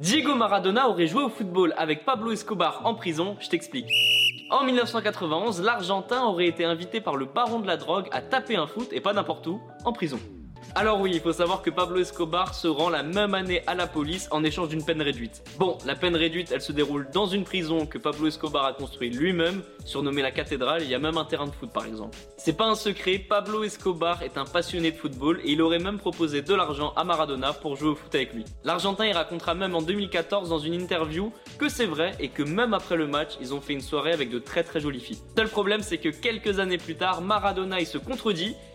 Diego Maradona aurait joué au football avec Pablo Escobar en prison, je t'explique. En 1991, l'Argentin aurait été invité par le baron de la drogue à taper un foot, et pas n'importe où, en prison. Alors oui, il faut savoir que Pablo Escobar se rend la même année à la police en échange d'une peine réduite. Bon, la peine réduite, elle se déroule dans une prison que Pablo Escobar a construit lui-même, surnommée la cathédrale, il y a même un terrain de foot par exemple. C'est pas un secret, Pablo Escobar est un passionné de football et il aurait même proposé de l'argent à Maradona pour jouer au foot avec lui. L'Argentin y racontera même en 2014 dans une interview que c'est vrai et que même après le match, ils ont fait une soirée avec de très très jolies filles. Seul problème, c'est que quelques années plus tard, Maradona il se contredit